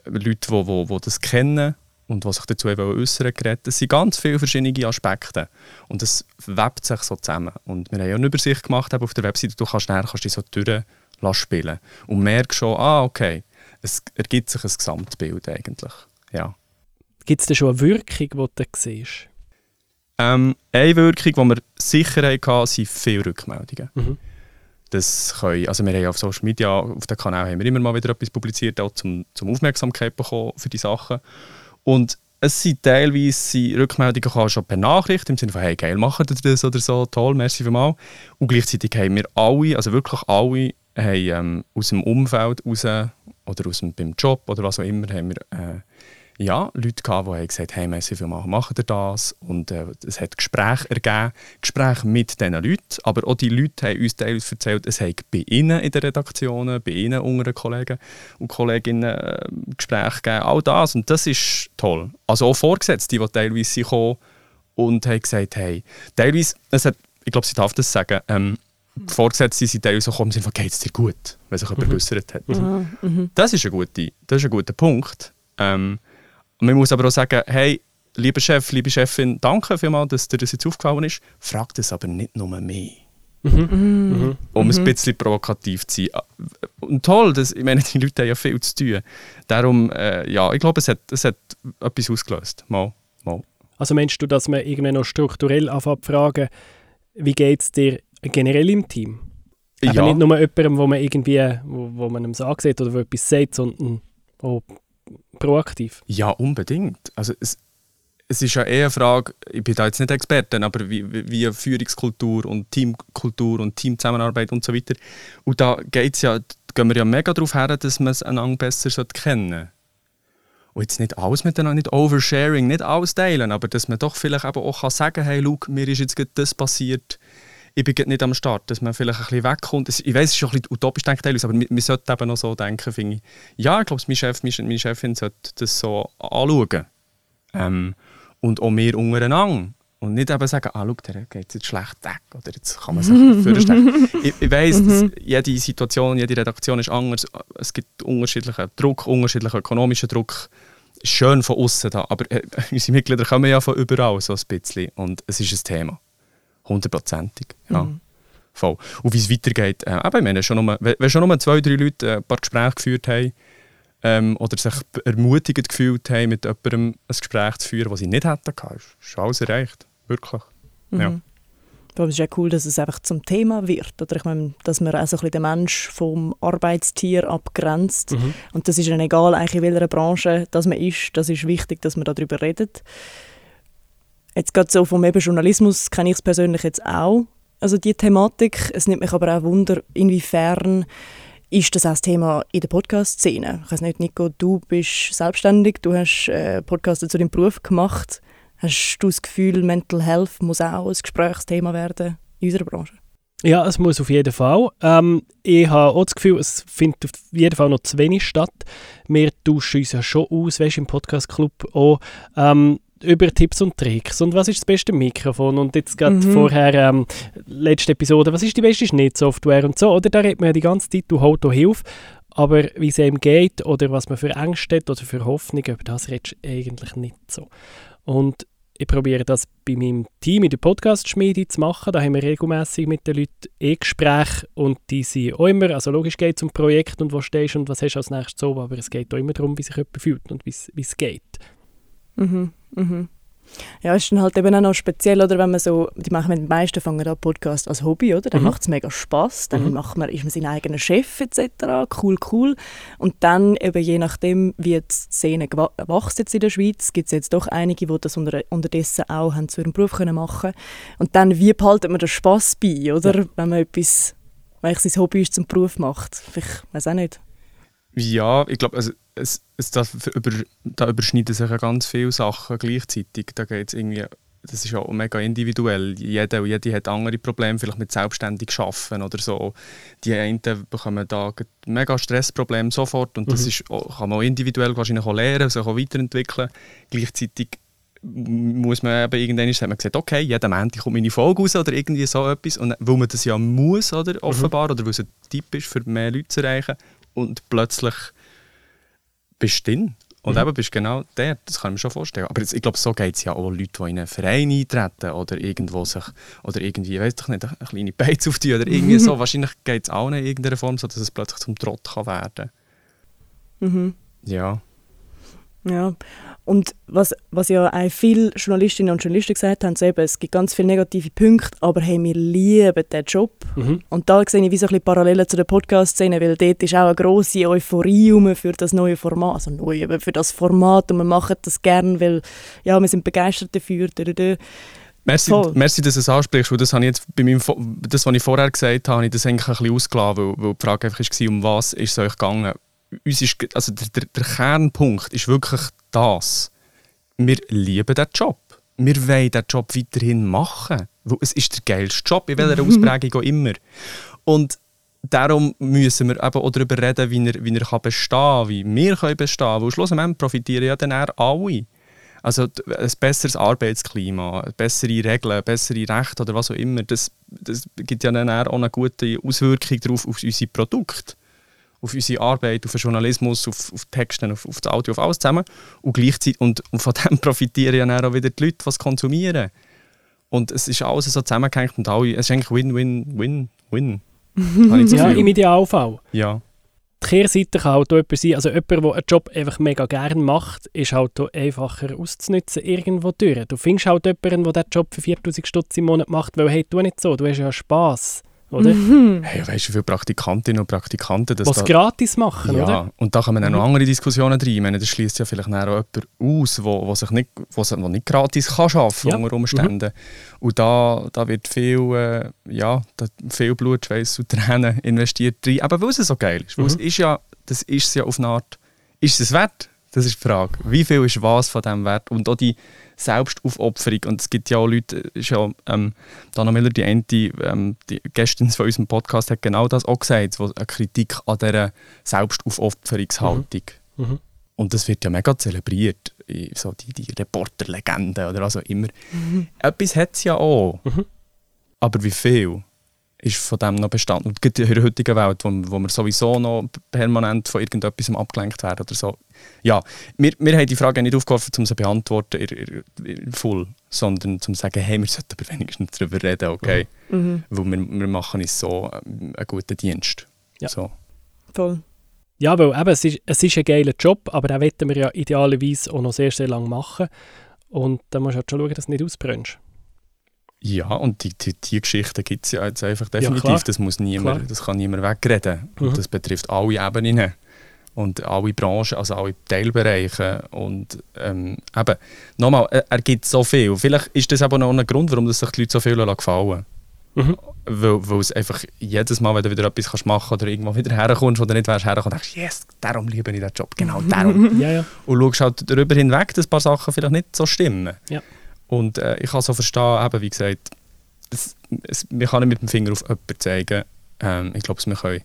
Leuten, die, die, die das kennen und was sich dazu äußern geredet. Es sind ganz viele verschiedene Aspekte und es webt sich so zusammen. Und wir haben ja eine Übersicht gemacht auf der Webseite, du kannst näher kannst dich so durchspielen und merkst schon, ah okay, es ergibt sich ein Gesamtbild eigentlich. Ja. Gibt es da schon eine Wirkung, die du siehst? Ähm, eine Wirkung, die wir sicher hatten, sind viele Rückmeldungen. Mhm. Das können, also wir haben auf Social Media, auf den Kanal haben wir immer mal wieder etwas publiziert, auch zum, zum Aufmerksamkeit bekommen für die Sachen. Und es sind teilweise Rückmeldungen auch schon per Nachricht, im Sinne von, hey, geil, machen ihr das oder so, toll, merci vielmals. Und gleichzeitig haben wir alle, also wirklich alle, haben, ähm, aus dem Umfeld raus oder aus dem, beim Job oder was auch immer, haben wir äh, ja, Leute gehabt, die haben gesagt haben, merci vielmals, machen ihr das? Und äh, es hat Gespräche ergeben, Gespräche mit diesen Leuten, aber auch die Leute haben uns teilweise erzählt, es hat bei ihnen in den Redaktionen, bei ihnen unter den Kollegen und Kolleginnen äh, Gespräche gegeben, all das und das ist toll. Also auch Vorgesetzte, die teilweise kommen und haben gesagt, hey, teilweise, es hat, ich glaube, sie darf das sagen, ähm, die sind teilweise gekommen und geht es dir gut, wenn sich jemand mhm. hat. Mhm. Mhm. Das, ist ein guter, das ist ein guter Punkt. Ähm, man muss aber auch sagen, hey, lieber Chef, liebe Chefin, danke vielmals, dass dir das jetzt aufgefallen ist. Frag das aber nicht nur mehr. Mhm. Mhm. Um mhm. ein bisschen provokativ zu sein. Und toll, das, ich meine, die Leute haben ja viel zu tun. Darum, äh, ja, ich glaube, es hat, es hat etwas ausgelöst. Mal, mal. Also meinst du, dass man irgendwie noch strukturell anfängt zu fragen, wie geht es dir generell im Team? Ja. Aber nicht nur jemandem, wo man irgendwie, wo, wo man ihm sagt oder wo etwas sagt, sondern auch proaktiv? Ja, unbedingt. Also es, es ist ja eher eine Frage, ich bin da jetzt nicht Experte, aber wie, wie, Führungskultur und Teamkultur und Teamzusammenarbeit und so weiter. Und da geht's ja, gehen wir ja mega darauf her, dass man es einander besser kennen sollte. Und jetzt nicht alles miteinander, nicht Oversharing, nicht alles teilen, aber dass man doch vielleicht eben auch kann sagen kann, hey, schau, mir ist jetzt das passiert, ich bin nicht am Start, dass man vielleicht ein bisschen wegkommt. Ich weiß, es ist schon ein bisschen utopisch, denke ich, aber man sollte eben noch so denken, finde ich. Ja, ich glaube, mein Chef, meine Chefin sollte das so anschauen. Ähm, und auch mehr untereinander. Und nicht eben sagen, ah, schau, der geht jetzt schlecht weg. Oder jetzt kann man sich vorstellen. ich, ich weiss, dass mhm. jede Situation, jede Redaktion ist anders. Es gibt unterschiedlichen Druck, unterschiedlichen ökonomischen Druck. Schön von außen da. Aber äh, unsere Mitglieder kommen ja von überall so ein bisschen. Und es ist ein Thema. Hundertprozentig. Ja. Mhm. Voll. Und wie es weitergeht, äh, eben, wenn schon nur, wenn schon nur zwei, drei Leute äh, ein paar Gespräche geführt haben, ähm, oder sich ermutigend gefühlt haben, mit jemandem ein Gespräch zu führen, das sie nicht hätten. Ist, ist alles erreicht. Wirklich. Mhm. Ja. Aber es ist ja cool, dass es einfach zum Thema wird. Oder ich meine, dass man auch so ein bisschen den Mensch vom Arbeitstier abgrenzt. Mhm. Und das ist dann egal, eigentlich in welcher Branche das man ist. Das ist wichtig, dass man darüber redet. Jetzt gerade so vom eben Journalismus kenne ich es persönlich jetzt auch. Also die Thematik. Es nimmt mich aber auch Wunder, inwiefern ist das auch das Thema in der Podcast-Szene. Ich weiß nicht, Nico, du bist selbstständig, du hast äh, Podcasts zu deinem Beruf gemacht. Hast du das Gefühl, Mental Health muss auch ein Gesprächsthema werden in unserer Branche? Ja, es muss auf jeden Fall. Ähm, ich habe auch das Gefühl, es findet auf jeden Fall noch zu wenig statt. Wir tauschen uns ja schon aus, weißt, im Podcast-Club auch. Ähm, über Tipps und Tricks und was ist das beste Mikrofon und jetzt gerade mhm. vorher, ähm, letzte Episode, was ist die beste Schnittsoftware und so, oder? Da redet man ja die ganze Zeit, du holst Hilfe, aber wie es ihm geht oder was man für Ängste hat oder für Hoffnungen, über das redest du eigentlich nicht so. Und ich probiere das bei meinem Team in der Podcast-Schmiede zu machen. Da haben wir regelmäßig mit den Leuten E-Gespräche und die sind auch immer, also logisch geht es um Projekt und wo stehst und was hast du als nächstes so, aber es geht auch immer darum, wie sich jemand fühlt und wie es geht. Mhm. Mhm. Ja, ist dann halt eben auch noch speziell, oder wenn man so, die machen die meisten fangen an Podcast als Hobby, oder? Dann mhm. macht es mega Spaß, dann mhm. macht man, ist man sein eigener Chef etc. Cool, cool. Und dann eben je nachdem, wie die Szene wächst jetzt in der Schweiz, gibt es jetzt doch einige, die das unter, unterdessen auch haben zu ihrem Beruf können machen Und dann, wie behaltet man den Spaß bei, oder? Ja. Wenn man etwas, weil sein Hobby ist, zum Beruf macht. Ich weiß auch nicht. Ja, ich glaube, also es, es, da, über, da überschneiden sich ja ganz viele Sachen gleichzeitig. Da geht's irgendwie, das ist ja auch mega individuell. Jeder und jede hat andere Probleme, vielleicht mit selbstständig arbeiten oder so. Die einen bekommen da mega Stressprobleme sofort und mhm. das ist, kann man auch individuell wahrscheinlich auch lernen, sich auch weiterentwickeln. Gleichzeitig muss man eben irgendwann hat man gesagt, okay, jeden Montag kommt meine Folge raus oder irgendwie so etwas. Und weil man das ja muss, oder, mhm. offenbar, mhm. oder weil es ein Tipp ist, für mehr Leute zu erreichen. Und plötzlich bist du drin. Und mhm. eben bist genau der, das kann ich mir schon vorstellen. Aber jetzt, ich glaube, so geht es ja auch Leute, die in einen Verein eintreten oder irgendwo sich, oder irgendwie, weiß ich nicht, eine kleine Beiz auftun oder irgendwie so. Wahrscheinlich geht es auch in irgendeiner Form so, dass es plötzlich zum Trott kann werden kann. Mhm. Ja. Ja, und was, was ja auch viele Journalistinnen und Journalisten gesagt haben, so eben, es gibt ganz viele negative Punkte, aber hey, wir lieben diesen Job. Mhm. Und da sehe ich wie so ein bisschen Parallelen zu der Podcast-Szene, weil dort ist auch eine grosse Euphorie für das neue Format, also neu, aber für das Format und wir machen das gerne, weil ja, wir sind begeistert dafür. Merci, merci, dass du es ansprichst, weil das, habe ich jetzt bei meinem, das, was ich vorher gesagt habe, habe ich das eigentlich ein bisschen ausgelassen, weil, weil die Frage einfach war, um was ist es euch gegangen? Uns ist, also der, der Kernpunkt ist wirklich das. Wir lieben diesen Job. Wir wollen diesen Job weiterhin machen. Es ist der geilste Job, in welcher Ausprägung auch immer. Und darum müssen wir eben auch darüber reden, wie er, wie er bestehen kann, wie wir können bestehen können. Weil schlussendlich profitieren ja dann alle. Also ein besseres Arbeitsklima, bessere Regeln, bessere Rechte oder was auch immer, das, das gibt ja dann auch eine gute Auswirkung darauf auf unsere Produkte auf unsere Arbeit, auf den Journalismus, auf, auf Texte, auf, auf das Audio, auf alles zusammen. Und gleichzeitig, und, und von dem profitieren ja dann auch wieder die Leute, die es konsumieren. Und es ist alles so zusammengehängt und alle, es ist eigentlich Win-Win-Win-Win. ja, im Idealfall. Ja. Die Kehrseite kann halt jemand sein, also jemand, der einen Job einfach mega gerne macht, ist halt einfacher auszunutzen irgendwo durch. Du findest halt jemanden, der diesen Job für 4000 Stutz im Monat macht, weil hey, tu nicht so, du hast ja Spass oder? Hey, weißt du, wie viele Praktikantinnen und Praktikanten das Was da... gratis machen, ja, oder? und da kommen dann noch Mhm. andere Diskussionen rein. Ich meine, das schließt ja vielleicht auch jemand aus, wo, wo sich nicht, wo, wo nicht gratis kann arbeiten Ja. unter Umständen. Und da, da wird viel, äh, ja, da, viel Blut, Schweiß und Tränen investiert rein, aber weil es so geil ist. Weil es Mhm. ist ja, das ist es ja auf eine Art, ist es wert? Das ist die Frage. Wie viel ist was von dem wert? Und auch die Selbstaufopferung. Und es gibt ja auch Leute, ist ja, ähm, Dana Miller, die eine, ähm, die Gästin von unserem Podcast, hat genau das auch gesagt, eine Kritik an dieser Selbstaufopferungshaltung. Mhm. Und das wird ja mega zelebriert, so die, die Reporterlegende oder was auch immer. Etwas hat es ja auch. Mhm. Aber wie viel ist von dem noch bestanden? Und gerade in der heutigen Welt, wo, wo wir sowieso noch permanent von irgendetwas abgelenkt werden oder so. Ja, wir, wir haben die Frage nicht aufgeworfen, um sie zu beantworten in, in, voll, sondern um zu sagen, hey, wir sollten aber wenigstens darüber reden, okay? Mhm. Weil wir, wir machen uns so ähm, einen guten Dienst. Ja. So. Voll. Ja, weil eben, es, ist, es ist ein geiler Job, aber den wollen wir ja idealerweise auch noch sehr, sehr lange machen. Und da musst du halt schon schauen, dass du nicht ausbrennst. Ja, und die, die, die Geschichte gibt es ja jetzt einfach Ja, definitiv. klar. das, muss niemand, Klar. das kann niemand wegreden. Mhm. Und das betrifft alle Ebenen und alle Branchen, also alle Teilbereiche. Und ähm, eben, nochmal, er, er gibt so viel. Vielleicht ist das aber noch ein Grund, warum das sich die Leute so viel gefallen Mhm. weil, weil es einfach jedes Mal, wenn du wieder etwas kannst machen oder irgendwo wieder herkommst oder nicht wärst herkommst, denkst du, yes, darum liebe ich den Job, genau darum. Ja, ja. und schaust halt darüber hinweg, dass ein paar Sachen vielleicht nicht so stimmen. Ja. Und äh, ich kann so verstehen, eben, wie gesagt, es, es, wir können nicht mit dem Finger auf jemanden zeigen. Ähm, ich glaube, wir können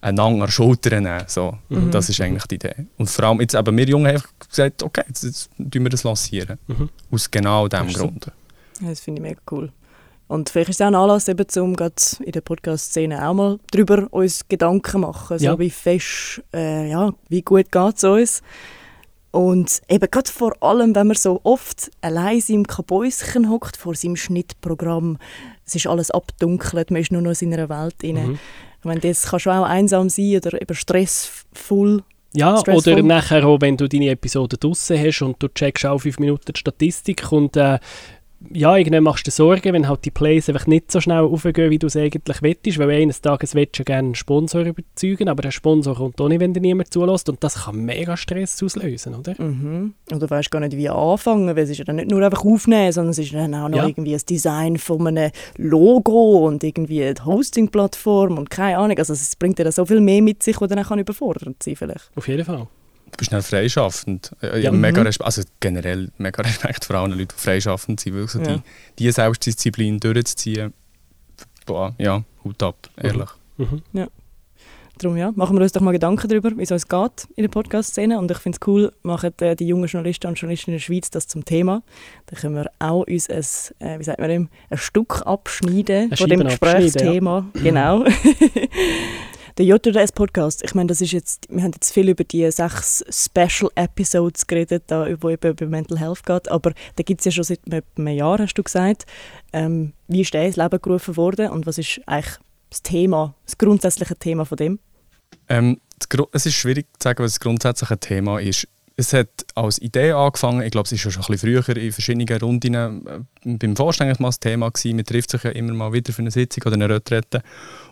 einander an die Schulter nehmen. So. Mhm. Das ist eigentlich die Idee. Und vor allem jetzt eben, wir Jungen haben gesagt, okay, jetzt, jetzt tun wir das lancieren. Mhm. Aus genau diesem Grund. Ja, das finde ich mega cool. Und vielleicht ist es auch ein Anlass, eben, um gerade in der Podcast-Szene auch mal darüber uns Gedanken zu machen. So Ja. wie fest, äh, ja, wie gut geht es uns. Und eben gerade vor allem, wenn man so oft allein in seinem Kabäuschen hockt, vor seinem Schnittprogramm, es ist alles abdunkelt, man ist nur noch in seiner Welt drin. Mhm. Ich meine, das kann schon auch einsam sein oder eben stressvoll. Ja, Stressful. oder nachher auch, wenn du deine Episode draussen hast und du checkst auch fünf Minuten die Statistik und äh, ja, irgendwann machst du dir Sorgen, wenn halt die Plays einfach nicht so schnell aufgehen, wie du es eigentlich wettest, weil eines Tages willst du gerne einen Sponsor überzeugen, aber der Sponsor kommt auch nicht, wenn dir niemand zulässt und das kann mega Stress auslösen, oder? Mhm. Und du weißt gar nicht, wie anfangen, weil es ist ja dann nicht nur einfach aufnehmen, sondern es ist dann auch noch Ja. irgendwie das Design von einem Logo und irgendwie eine Hosting-Plattform und keine Ahnung. Also es bringt dir so viel mehr mit sich, was dann auch überfordert sein vielleicht. Auf jeden Fall. Du bist schnell freischaffend. Äh, Ja. ja, mega Mhm. Respekt, also generell mega Respekt vor allen Leuten, die freischaffend sind. Weil so Ja. die, die Selbstdisziplin durchzuziehen, boah, ja, Hut ab, ehrlich. Mhm. Darum ja, machen wir uns doch mal Gedanken darüber, wie es uns geht in der Podcast-Szene. Und ich finde es cool, machen äh, die jungen Journalisten und Journalisten in der Schweiz das zum Thema. Da können wir auch uns ein, äh, wie sagt man ein Stück abschneiden Ein von dem Gesprächsthema. Genau. Der JRS-Podcast, ich meine, das ist jetzt, wir haben jetzt viel über die sechs Special Episodes geredet, da, wo eben über Mental Health geht, aber da gibt es ja schon seit einem Jahr, hast du gesagt. Ähm, wie ist der ins Leben gerufen worden und was ist eigentlich das Thema, das grundsätzliche Thema von dem? Ähm, es ist schwierig zu sagen, was das grundsätzliche Thema ist. Es hat als Idee angefangen, ich glaube, es war schon ein bisschen früher in verschiedenen Runden äh, beim Vorstand mal das Thema gewesen. Man trifft sich ja immer mal wieder für eine Sitzung oder eine Retrette.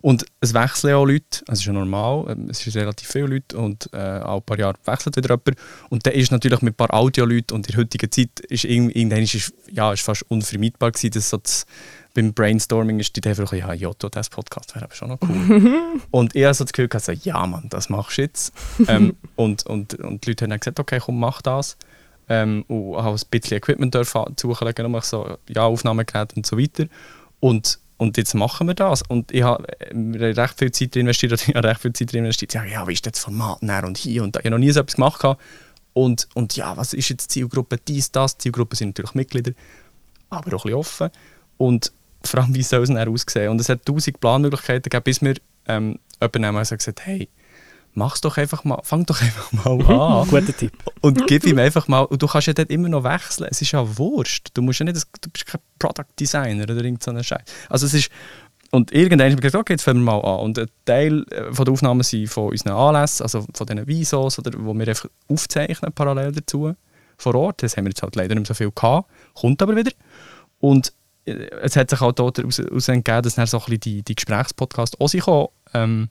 Und es wechseln ja auch Leute, es ist ja normal, ähm, es sind relativ viele Leute und äh, alle paar Jahre wechselt wieder jemand. Und dann ist natürlich mit ein paar Audio-Leuten und in der heutigen Zeit ist ist, es- ja, ist fast unvermeidbar gewesen, dass so das, beim Brainstorming ist die Idee einfach, ja, Jotto, das Podcast wäre aber schon noch cool. Und ich habe so das Gefühl, gehabt, so, ja Mann, das machst du jetzt. ähm, und, und, und die Leute haben dann gesagt, okay, komm, mach das. Ähm, und habe ein bisschen Equipment zulegen, um so, ja, Aufnahmegeräte und so weiter. Und, und jetzt machen wir das. Und ich habe äh, recht viel Zeit investiert, oder ich habe recht viel Zeit investiert. Ja, ja, wie ist das Format näher und hier und da. Ich habe noch nie so etwas gemacht. gehabt. Und, und ja, was ist jetzt Zielgruppe? Dies, das. Die Zielgruppe sind natürlich Mitglieder, aber auch ein bisschen offen. Und vor allem, wie soll es dann aussehen? Und es hat tausend Planmöglichkeiten gegeben, bis mir ähm, jemand einmal gesagt hat, hey, mach's doch einfach mal, fang doch einfach mal an. Guter Tipp. Und gib ihm einfach mal, und du kannst ja dort immer noch wechseln. Es ist ja Wurscht. Du, musst ja nicht, du bist kein Product Designer oder irgend so ein Scheiß. Also es ist, und irgendwann habe ich gesagt, okay, jetzt fangen wir mal an. Und ein Teil äh, von der Aufnahmen sind von unseren Anlässen, also von diesen Visos, oder, wo wir einfach aufzeichnen parallel dazu vor Ort. Das haben wir jetzt halt leider nicht so viel gehabt, kommt aber wieder. Und es hat sich auch daraus entgegen, dass dann so ein bisschen die, die Gesprächspodcasts auch sich ähm,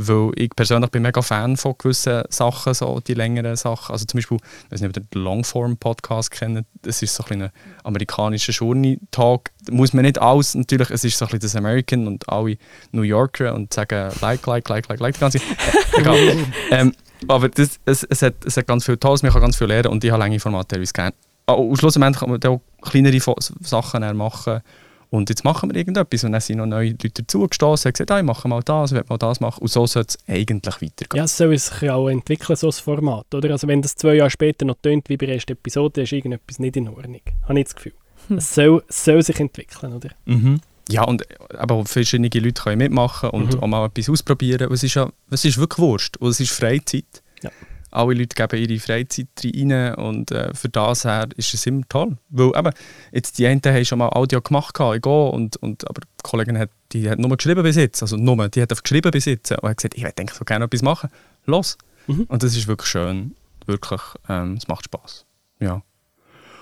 weil ich persönlich bin mega Fan von gewissen Sachen, so die längeren Sachen. Also zum Beispiel, ich weiß nicht, ob ihr den Longform-Podcast kennt, das ist so ein, ein amerikanischer Journey-Talk. Muss man nicht alles, natürlich, es ist so ein bisschen das American und alle New Yorker und sagen like, like, like, like, like, die ganze Egal. ähm, aber das, es, es, hat, es hat ganz viel Tolles, man kann ganz viel lernen und ich habe lange Formate teilweise gerne. Und schlussendlich kann man auch kleinere Sachen machen und jetzt machen wir irgendetwas. Und dann sind noch neue Leute dazugestoßen und gesagt, hey, machen mal das, wir mal das machen. Und so soll es eigentlich weitergehen. Ja, so soll es sich auch entwickeln, so ein Format. Oder? Also wenn das zwei Jahre später noch tönt wie bei der ersten Episode, dann ist irgendetwas nicht in Ordnung. Habe ich das Gefühl. Hm. Es soll, soll sich entwickeln, oder? Mhm. Ja, und aber verschiedene Leute können mitmachen und mhm. auch mal etwas ausprobieren. Es ist, ja, es ist wirklich Wurst und es ist Freizeit. Ja alle Leute geben ihre Freizeit rein und äh, für das her ist es immer toll. Weil eben, jetzt die einen haben schon mal Audio gemacht, ich gehe, und, und, aber die Kollegin hat, die hat nur geschrieben bis jetzt, also nur, die hat auf geschrieben bis jetzt und hat gesagt, ich würde so gerne etwas machen, los. Mhm. Und das ist wirklich schön, wirklich, ähm, es macht Spaß. Ja.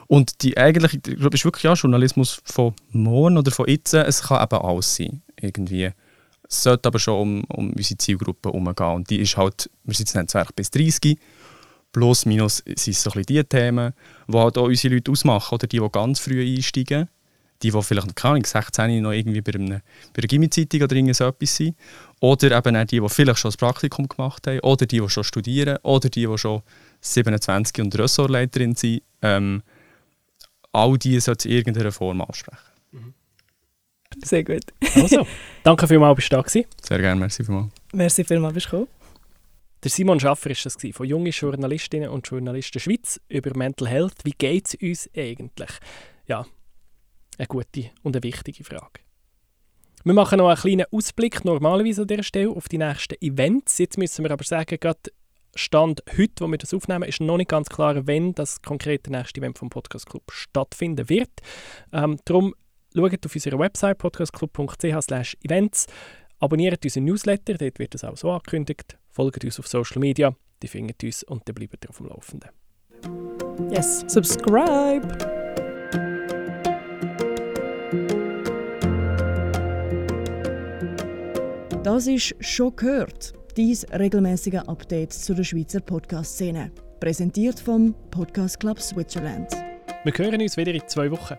Und die eigentliche, ich glaube, ist wirklich ja Journalismus von morgen oder von jetzt, es kann eben alles sein, irgendwie. Es sollte aber schon um, um unsere Zielgruppe umgehen. Und die ist halt, wir sind jetzt 20 bis 30. Plus, minus sind es so ein bisschen die Themen, die halt auch unsere Leute ausmachen. Oder die, die ganz früh einsteigen. Die, die vielleicht, keine Ahnung, 16 noch irgendwie bei, einem, bei einer Gimmi-Zeitung oder irgend sind. Oder eben auch die, die vielleicht schon das Praktikum gemacht haben. Oder die, die schon studieren. Oder die, die schon 27 und Ressortleiterin sind. Ähm, all die sollten in irgendeiner Form ansprechen. Mhm. Sehr gut. Also, danke vielmals, bist du da gewesen. Sehr gerne, merci vielmals. Merci vielmals, bist du gekommen. Der Simon Schaffer war das von jungen Journalistinnen und Journalisten Schweiz über Mental Health. Wie geht es uns eigentlich? Ja, eine gute und eine wichtige Frage. Wir machen noch einen kleinen Ausblick normalerweise an dieser Stelle auf die nächsten Events. Jetzt müssen wir aber sagen, gerade Stand heute, wo wir das aufnehmen, ist noch nicht ganz klar, wenn das konkrete nächste Event vom Podcast Club stattfinden wird. Ähm, darum Schaut auf unserer Website podcastclub.ch events. Abonniert unseren Newsletter, dort wird das auch so angekündigt. Folgt uns auf Social Media, die findet uns und dann bleibt ihr auf dem Laufenden. Yes, subscribe! Das ist «Schon gehört», dies regelmäßige Update zu der Schweizer Podcast-Szene. Präsentiert vom Podcast Club Switzerland. Wir hören uns wieder in zwei Wochen.